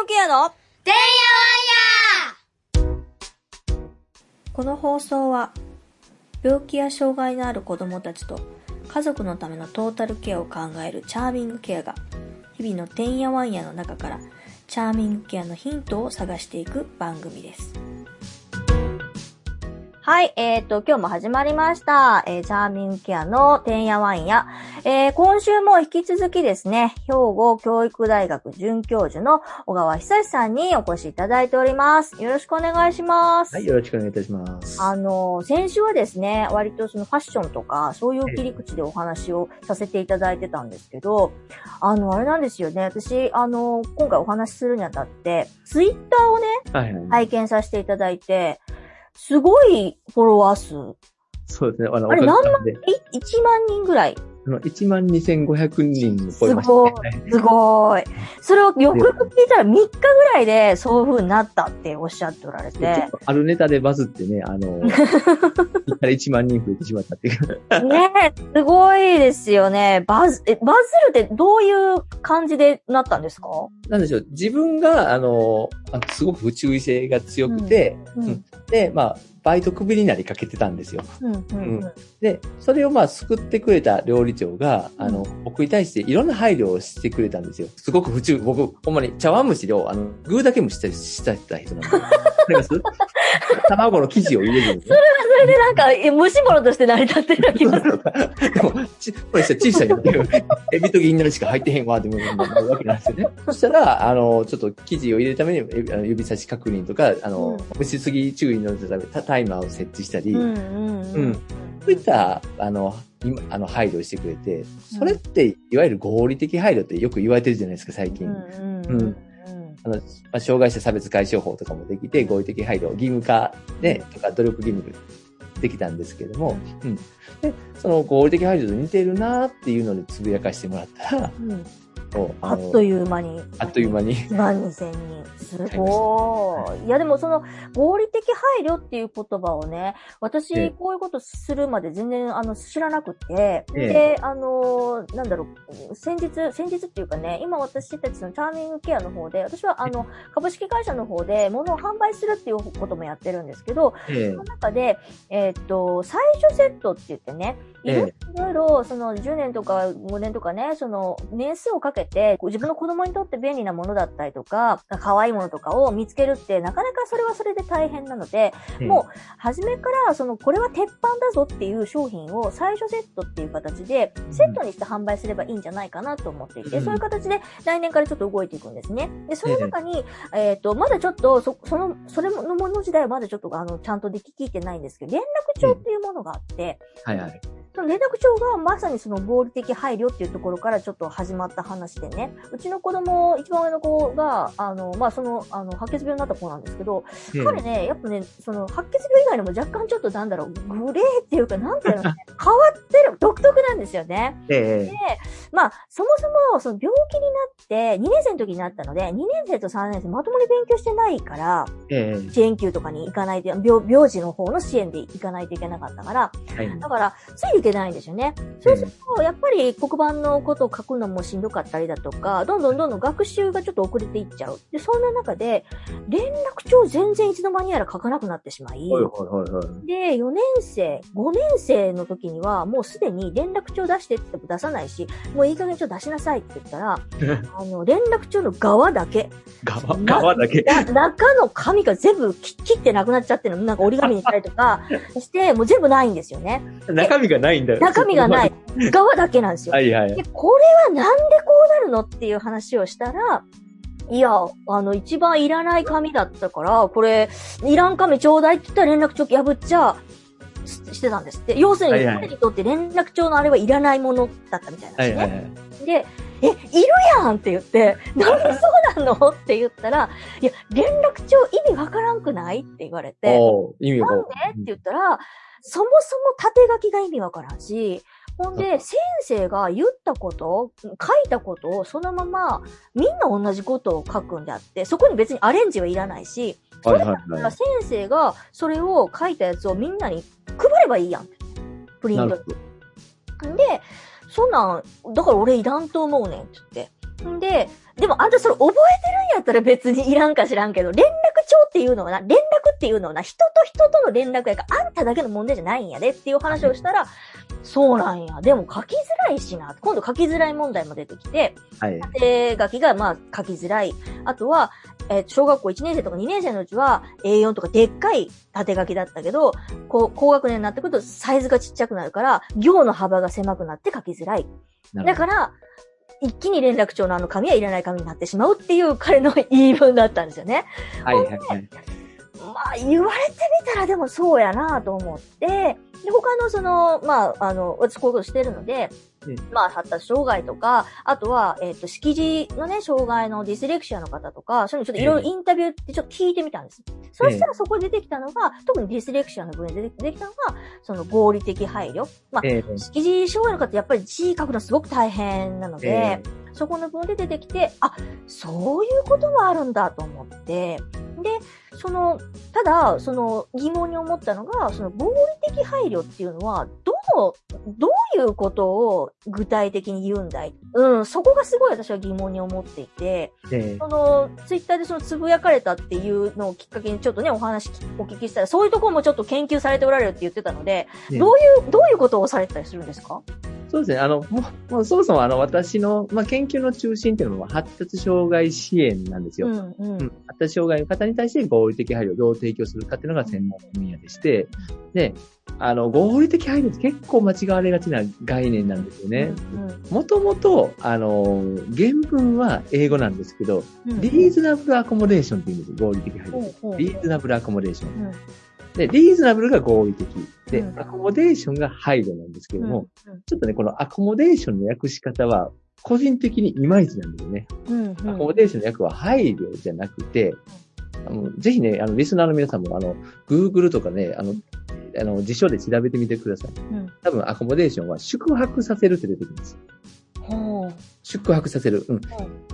グケアのてんやわんやこの放送は病気や障害のある子供たちと家族のためのトータルケアを考えるチャーミングケアが日々のてんやわんやの中からチャーミングケアのヒントを探していく番組です。はい、えーと、今日も始まりました。えー、チャーミングケアのてんやわんや。えー、今週も引き続きですね、兵庫教育大学准教授の小川久志さんにお越しいただいております。よろしくお願いします。はい、よろしくお願いいたします。あの、先週はですね、割とそのファッションとか、そういう切り口でお話をさせていただいてたんですけど、あの、あれなんですよね、私、あの、今回お話しするにあたって、ツイッターをね、はいはい。拝見させていただいて、すごいフォロワー数、そうですね。あの、あれおかげさまでい1万人ぐらい。あの1万2500人超すえましたごいね。。すごい。それをよくよく聞いたら3日ぐらいでそういう風になったっておっしゃっておられてあるネタでバズってね、あの、いきなり1万人増えてしまったっていう。ねえ、すごいですよね。バズ、え、バズるってどういう感じでなったんですか？なんでしょう、自分が、あの、あすごく不注意性が強くて、うんうんで、まあ、バイトクビになりかけてたんですよ。うん、うん、うん。で、それをまあ救ってくれた料理長が、うんあの、僕に対していろんな配慮をしてくれたんですよ。すごく不注意、僕、ほんまに茶碗蒸しを、あの、具だけ蒸したりした人なんで。卵の生地を入れるんですね。それでなんか、え蒸し物として成り立ってる気がする。でも、ち、これさ、小さいの エビと銀なりしか入ってへんわ、って思うわけなんですよね。そしたら、あの、ちょっと生地を入れるために、指差し確認とか、あの、蒸しすぎ注意のため、タタイマーを設置したり、うん、うん、うんそういった、あの、今、あの、配慮をしてくれて、それって、いわゆる合理的配慮ってよく言われてるじゃないですか、最近。うん、うん、うん。あの、まあ、障害者差別解消法とかもできて、合理的配慮、義務化で、とか努力義務できたんですけれども、うん。で、その合理的配慮と似てるなっていうのでつぶやかしてもらったら、うんもうあっという間に。あっという間に。1万2000人。すごい。いや、でもその、合理的配慮っていう言葉をね、私、ええこういうことするまで全然、あの、知らなくて、ええで、あの、なんだろう、先日、先日っていうかね、今私たちのチャーミングケアの方で、私はあの、株式会社の方で物を販売するっていうこともやってるんですけど、ええその中で、えーっと、最初セットって言ってね、いろいえろその10年とか5年とかね、その年数をかけて、自分の子供にとって便利なものだったりとか、可愛いものとかを見つけるって、なかなかそれはそれで大変なので、えもう、初めから、その、これは鉄板だぞっていう商品を最初セットっていう形で、セットにして販売すればいいんじゃないかなと思っていて、うん。そういう形で来年からちょっと動いていくんですね。で、その中に、えっ、と、まだちょっと、そ、その、それのもの自体はまだちょっと、あの、ちゃんとでき聞いてないんですけど、連絡帳っていうものがあって、はいはい。その連絡帳がまさにその合理的配慮っていうところからちょっと始まった話でね、うちの子供、一番上の子が、あの、まあ、その、あの、白血病になった子なんですけど、ええ。彼ね、やっぱね、その、白血病以外にも若干ちょっとなんだろう、グレーっていうか、なんていうの、ね、変わってる、独特なんですよね。え。で、まあ、そもそも、その病気になって、2年生の時になったので、2年生と3年生まともに勉強してないから、えええ支援級とかに行かないと、病、病児の方の支援で行かないといけなかったから、はいだから、ついていけないんですよね。そうすると、やっぱり黒板のことを書くのもしんどかったりだとか、どんどんどんどん学習がちょっと遅れていっちゃう。で、そんな中で、連絡帳全然いつの間にやら書かなくなってしまい、はいはいはいはい。で、4年生、5年生の時には、もうすでに連絡帳出してっても出さないし、もういい加減ちょっと出しなさいって言ったら、あの、連絡帳の側だけ、側、側だけ？な中の紙が全部切切ってなくなっちゃってるの、なんか折り紙にしたりとか して、もう全部ないんですよね。中身がないんだよ。中身がない。側だけなんですよ。はいはいで、。これはなんでこうなるのっていう話をしたら、いや、あの、一番いらない紙だったから、これ、いらん紙ちょうだいって言ったら連絡帳破っちゃ、ししてたんですって。要するに、彼にとって連絡帳のあれはいらないものだったみたいなんですね。はいはいはい。で、え、いるやんって言って、なんでそうなのって言ったら、いや、連絡帳意味わからんくないって言われて、意味がなんでって言ったら、そもそも縦書きが意味わからんし、ほんで、先生が言ったこと、書いたことをそのまま、みんな同じことを書くんであって、そこに別にアレンジはいらないし、それだったら先生がそれを書いたやつをみんなに配ればいいやん。プリント。で、そんなん、だから俺いらんと思うねんって言って。んで、でもあんたそれ覚えてるんやったら別にいらんか知らんけど、連絡帳っていうのはな、連絡っていうのはな、人と人との連絡やから、あんただけの問題じゃないんやでっていう話をしたら、そうなんや。でも書きづらいしな。今度書きづらい問題も出てきて、はい。縦書きがまあ書きづらい。あとは、えー小学校1年生とか2年生のうちは A4 とかでっかい縦書きだったけど、こう、高学年になってくるとサイズがちっちゃくなるから、行の幅が狭くなって書きづらい。だから、一気に連絡帳のあの紙はいらない紙になってしまうっていう彼の言い分だったんですよね。はいはいはい。まあ、言われてみたらでもそうやなと思って、で、他のその、まあ、あの、私こういうことしてるのでうん、まあ、発達障害とか、あとは、えっ、と、識字のね、障害のディスレクシアの方とか、そういうのちょっといろいろインタビューってちょっと聞いてみたんです。そしたらそこで出てきたのが、特にディスレクシアの部分で出てきたのが、その合理的配慮。まあ、ええ識字障害の方、やっぱり字書くのすごく大変なので、えそこの部分で出てきて、あ、そういうことがあるんだと思って、で、その、ただ、その疑問に思ったのが、その合理的配慮っていうのは、どう、どういうことを具体的に言うんだい？うん、そこがすごい私は疑問に思っていて、ええ。その、ツイッターでそのつぶやかれたっていうのをきっかけにちょっとね、お話お聞きしたら、そういうところもちょっと研究されておられるって言ってたので、ねどういう、どういうことをされてたりするんですか？そうですね。あの、もう、そもそもあの、私の、まあ、研究の中心っていうのは発達障害支援なんですよ。うん、うんうん、発達障害の方に対して合理的配慮をどう提供するかっていうのが専門分野でして、で、あの、合理的配慮って結構間違われがちな概念なんですよね。もともと、あの、原文は英語なんですけど、うん。リーズナブルアコモデーションって言うんですよ、合理的配慮。ほうほうリーズナブルアコモデーション。うんで、リーズナブルが合理的。で、うんアコモデーションが配慮なんですけども、ちょっとね、このアコモデーションの訳し方は、個人的にいまいちなんですよね。うんうんアコモデーションの訳は配慮じゃなくて、あのぜひね、あの、リスナーの皆さんも、あの、Google とかね、あの、あの、辞書で調べてみてください。うん多分、アコモデーションは宿泊させるって出てきます。宿泊させる。うん。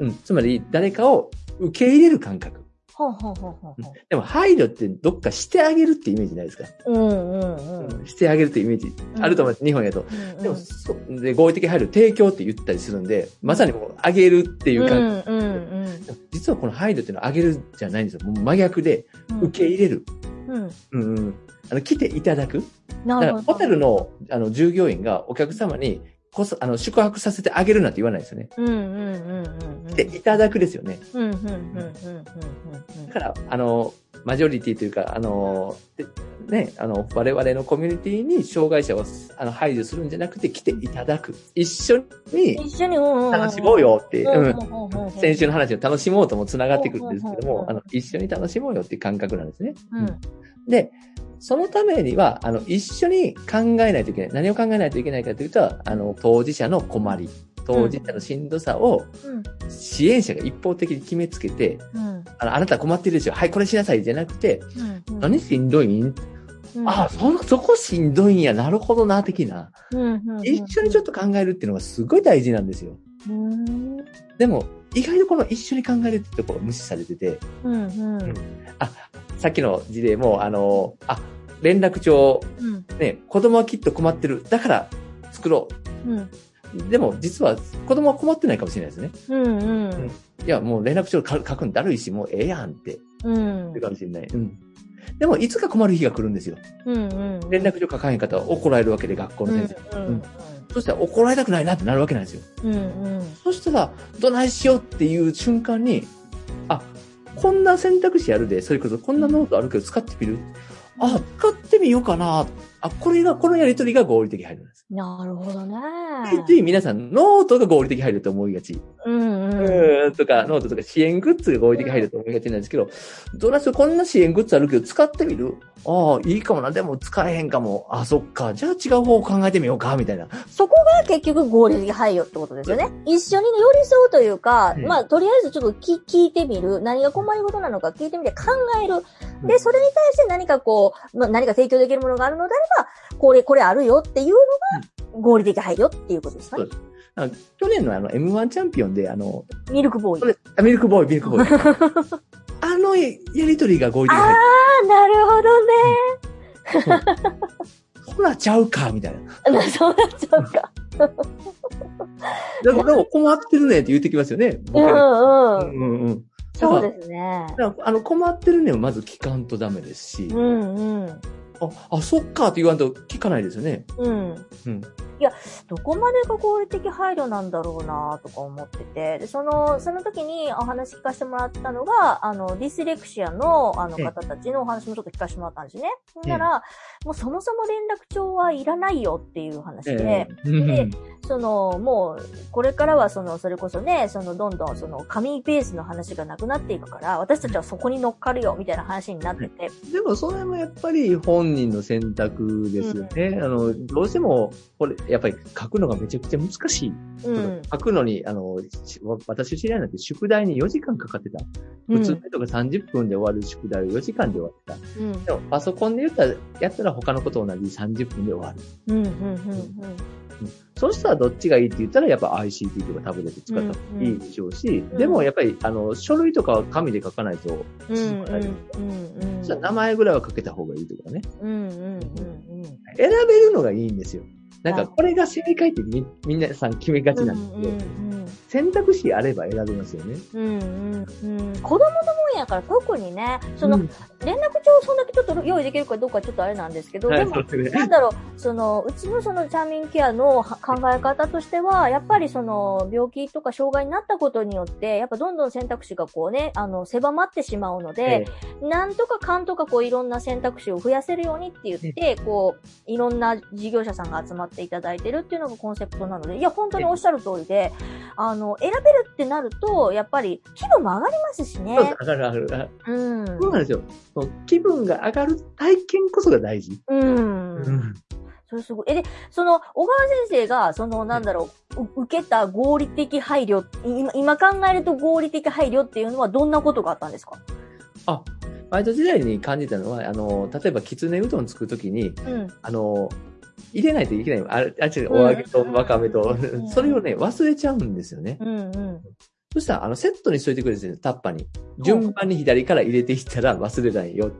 うん。つまり、誰かを受け入れる感覚。ほうほうほうほうほでも、配慮ってどっかしてあげるってイメージないですか、う。うんうんうん。してあげるってイメージあると思います、日本やと。うんでも、そうで、合理的配慮、提供って言ったりするんで、まさにもう、あげるっていう感うんうんうん実はこの配慮っていうのはあげるじゃないんですよ。もう真逆で、うん。受け入れる。うん。うんうん。あの、来ていただく。なるほど。ホテルの、あの、従業員がお客様に、こそ、あの、宿泊させてあげるなんて言わないですよね。うんうんうんうんうん。来ていただくですよね。うんうんうんうんうんうんだから、あの、マジョリティというか、あの、でね、あの、我々のコミュニティに障害者をあの排除するんじゃなくて来ていただく。一緒に一緒に。楽しもうよって、うん。うん。先週の話を楽しもうとも繋がってくるんですけどもあの、一緒に楽しもうよっていう感覚なんですね。うん。で、そのためには、あの、一緒に考えないといけない。何を考えないといけないかというと、あの、当事者の困り、当事者のしんどさをうん。支援者が一方的に決めつけて、うん。あの、あなた困ってるでしょ。はい、これしなさいじゃなくて、うん。何しんどいん、うんあ、そ、そこしんどいんや。なるほどな、的な。うんうん。一緒にちょっと考えるっていうのがすごい大事なんですよ。うん。でも、意外とこの一緒に考えるってところ無視されてて、うんうん。さっきの事例も、あの、あ、連絡帳、うん。ね、子供はきっと困ってる。だから作ろうん。う。でも、実は子供は困ってないかもしれないですね。うんうん。いや、もう連絡帳書くんだるいし、もうええやんって、うん言う。かもしれない。うん。でも、いつか困る日が来るんですよ。うんうん。連絡帳書かへん方は怒られるわけで、学校の先生。うんそしたら怒られたくないなってなるわけなんですよ。うんうん。そしたら、どないしようっていう瞬間に、あ、こんな選択肢あるで、それこそこんなノートあるけど使ってみるあ、使ってみようかな。あ、これが、このやりとりが合理的配慮です。なるほどね。つい皆さん、ノートが合理的配慮と思いがち。うんとか、ノートとか支援グッズが合理的配慮と思いがちなんですけど、どないするこんな支援グッズあるけど使ってみる？ああ、いいかもな。でも使えへんかも。あ、そっか。じゃあ違う方を考えてみようか、みたいな。そこが結局合理的配慮ってことですよね。一緒に寄り添うというか、うんまあ、とりあえずちょっと聞聞いてみる。何が困りごとなのか聞いてみて考える。で、うんそれに対して何かこう、まあ、何か提供できるものがあるのであれば、これ、これあるよっていうのが合理的配慮っていうことですか？ねそう。です。あ去年のあの M1 チャンピオンで、あの、ミルクボーイ。あミルクボーイ、ミルクボーイ。あのやりとりが合理的配慮。あー、なるほどね。ほらちゃうか、みたいな。そうなっちゃうか。だから、でも困ってるねって言ってきますよね。う僕んうん。うんうんうん。そうですね。あの、困ってるねをまず聞かんとダメですし、うんうん。あ、あ、そっかって言わんと聞かないですよね。うん。うん。どこまでが合理的配慮なんだろうなとか思ってて、で、その、その時にお話聞かせてもらったのが、あの、ディスレクシアの、あのええ方たちのお話もちょっと聞かせてもらったんですね。ほんええなら、もうそもそも連絡帳はいらないよっていう話で、ええうんその、もう、これからはその、それこそね、その、どんどんその、紙ベースの話がなくなっていくから、私たちはそこに乗っかるよ、みたいな話になってて、でもそれもやっぱり本人の選択ですよね。あの、どうしても、これ、やっぱり書くのがめちゃくちゃ難しい。うん。書くのに、あの、し私知り合いなんて宿題に4時間かかってた。普通の人が30分で終わる宿題を4時間で終わってた。うん。でもパソコンで言ったら、やったら他のこと同じ30分で終わる。うん。うん。うん。そうしたらどっちがいいって言ったら、やっぱ ICT とかタブレット使った方がいいでしょうし、んでもやっぱり、あの、書類とかは紙で書かないと、うん。進まないうん。うん。そしたら名前ぐらいは書けた方がいいとかね。うん。うん。うん。選べるのがいいんですよ。なんあか、これが正解ってみ、みんなさん決めがちなんですけど、選択肢あれば選べますよね。うん。うん。うん。子供のもんやから特にね、その、うん連絡帳そんだけちょっと用意できるかどうかちょっとあれなんですけど、はい、でもね。なんだろう、その、うちのそのチャーミングケアのは考え方としては、やっぱりその、病気とか障害になったことによって、やっぱどんどん選択肢がこうね、あの、狭まってしまうので、なんとかかんとかこういろんな選択肢を増やせるようにって言って、こう、いろんな事業者さんが集まっていただいてるっていうのがコンセプトなので、いや、本当におっしゃる通りで、あの、選べるってなると、やっぱり気分も上がりますしね。上がる上がる。うん。そうなんですよ。気分が上がる体験こそが大事。うん。それすごい。え、で、その、小川先生が、その、なんだろう、う受けた合理的配慮、今、今考えると合理的配慮っていうのはどんなことがあったんですか？あ、バイト時代に感じたのは、あの、例えば、きつねうどん作るときに、うん。あの、入れないといけない。あれ、あ、違う、お揚げとわかめとうん、それをね、忘れちゃうんですよね。うんうん。そしたら、あの、セットにしといてくれてるんですよ、タッパに。順番に左から入れていったら忘れないよ。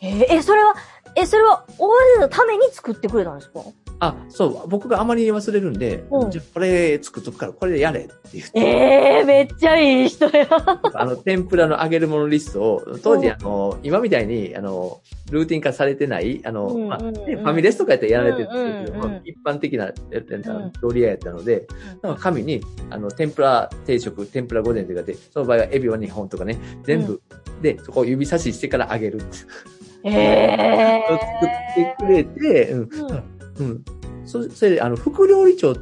えーえ、それは、え、それは、小川先生のために作ってくれたんですか？あ、そう、僕があまりに忘れるんで、うん。じゃあこれ作っとくから、これでやれって言って。ええー、めっちゃいい人や。あの、天ぷらの揚げるものリストを、当時、うん。あの、今みたいに、あの、ルーティン化されてない、あの、まあ、うんうん。うんねファミレスとかやったらやられてるんですけど、うんうんうん。一般的な、えっとん。料理屋やったので、なんか紙に、あの、天ぷら定食、天ぷら御膳とかで、その場合はエビを2本とかね、全部、で、そこを指差ししてから揚げる。って。ええ作ってくれて、うん。ー。うん。そそれで、あの、副料理長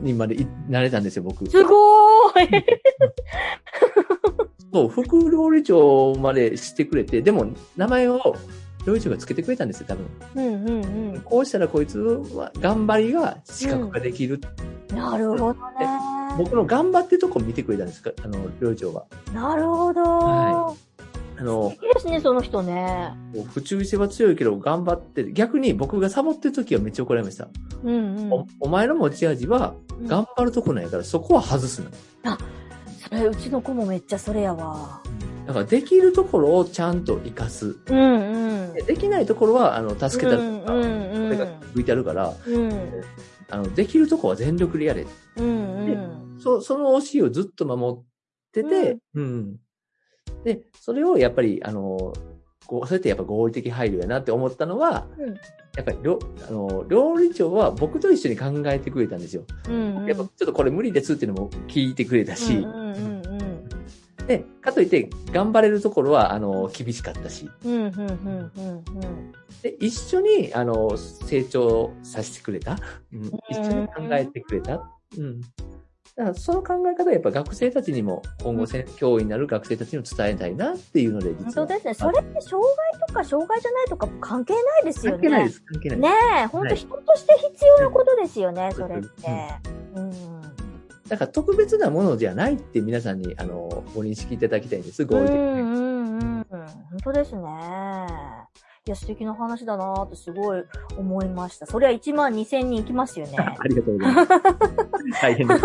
にまでいなれたんですよ、僕。すごーい。そう、副料理長までしてくれて、でも、名前を料理長がつけてくれたんですよ、多分。うんうんうん。こうしたらこいつは頑張りが視覚化できる。なるほどね。僕の頑張ってるとこ見てくれたんですか、あの、料理長は。なるほど。はあのいいですね、その人ね。不注意性は強いけど頑張ってる、逆に僕がサボってる時はめっちゃ怒られました。うんうん。おお前の持ち味は頑張るとこなんやから、そこは外すな。それ、うちの子もめっちゃそれやわ。だからできるところをちゃんと活かす。うんうん。でできないところは、あの、助けたりとか、うんうんうんそれが向いてあるから、うん。あの、できるとこは全力でやれ。うんうん。そその教えをずっと守ってて、うん。で、それをやっぱり、あの、こう、それってやっぱ合理的配慮やなって思ったのは、うんやっぱり料、あの、料理長は僕と一緒に考えてくれたんですよ。うんうん。やっぱちょっとこれ無理ですっていうのも聞いてくれたし、うんうんうんで、かといって頑張れるところは、あの、厳しかったし、うん。うんうんうんうんで、一緒に、あの、成長させてくれた。うん、一緒に考えてくれた。うん。だからその考え方はやっぱ学生たちにも、今後せ、教員になる学生たちにも伝えたいなっていうので、本実は。当ですね。それって障害とか障害じゃないとか関係ないですよね。関係ないです、関係ない。ねえ、本当人として必要なことですよね、それって。うん。だから特別なものじゃないって皆さんに、あの、ご認識いただきたいんです、合んうん。本当ですね。いや、素敵な話だなってすごい思いました。そりゃ1万2000人いきますよね。ありがとうございます。大変です。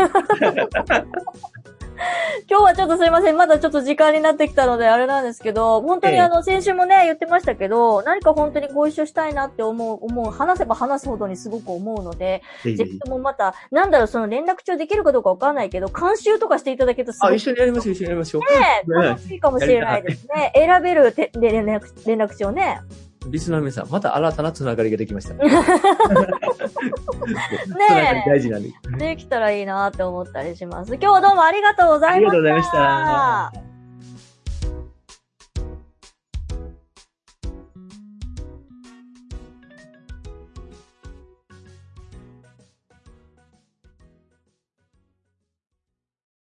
今日はちょっとすいません。まだちょっと時間になってきたので、あれなんですけど、本当にええあの、先週もね、言ってましたけど、何か本当にご一緒したいなって思う、思う、話せば話すほどにすごく思うので、ぜひ。ともまた、なんだろう、その連絡帳できるかどうかわかんないけど、監修とかしていただけるとすごあ、く一緒にやりましょう、一緒にやりましょう。ね、ね楽しいかもしれないですね。選べる連絡、連絡帳ね。リスナーの皆さん、また新たなつながりができましたね。つながり大事なんで。できたらいいなって思ったりします。今日はどうもありがとうございました。ありがとうございました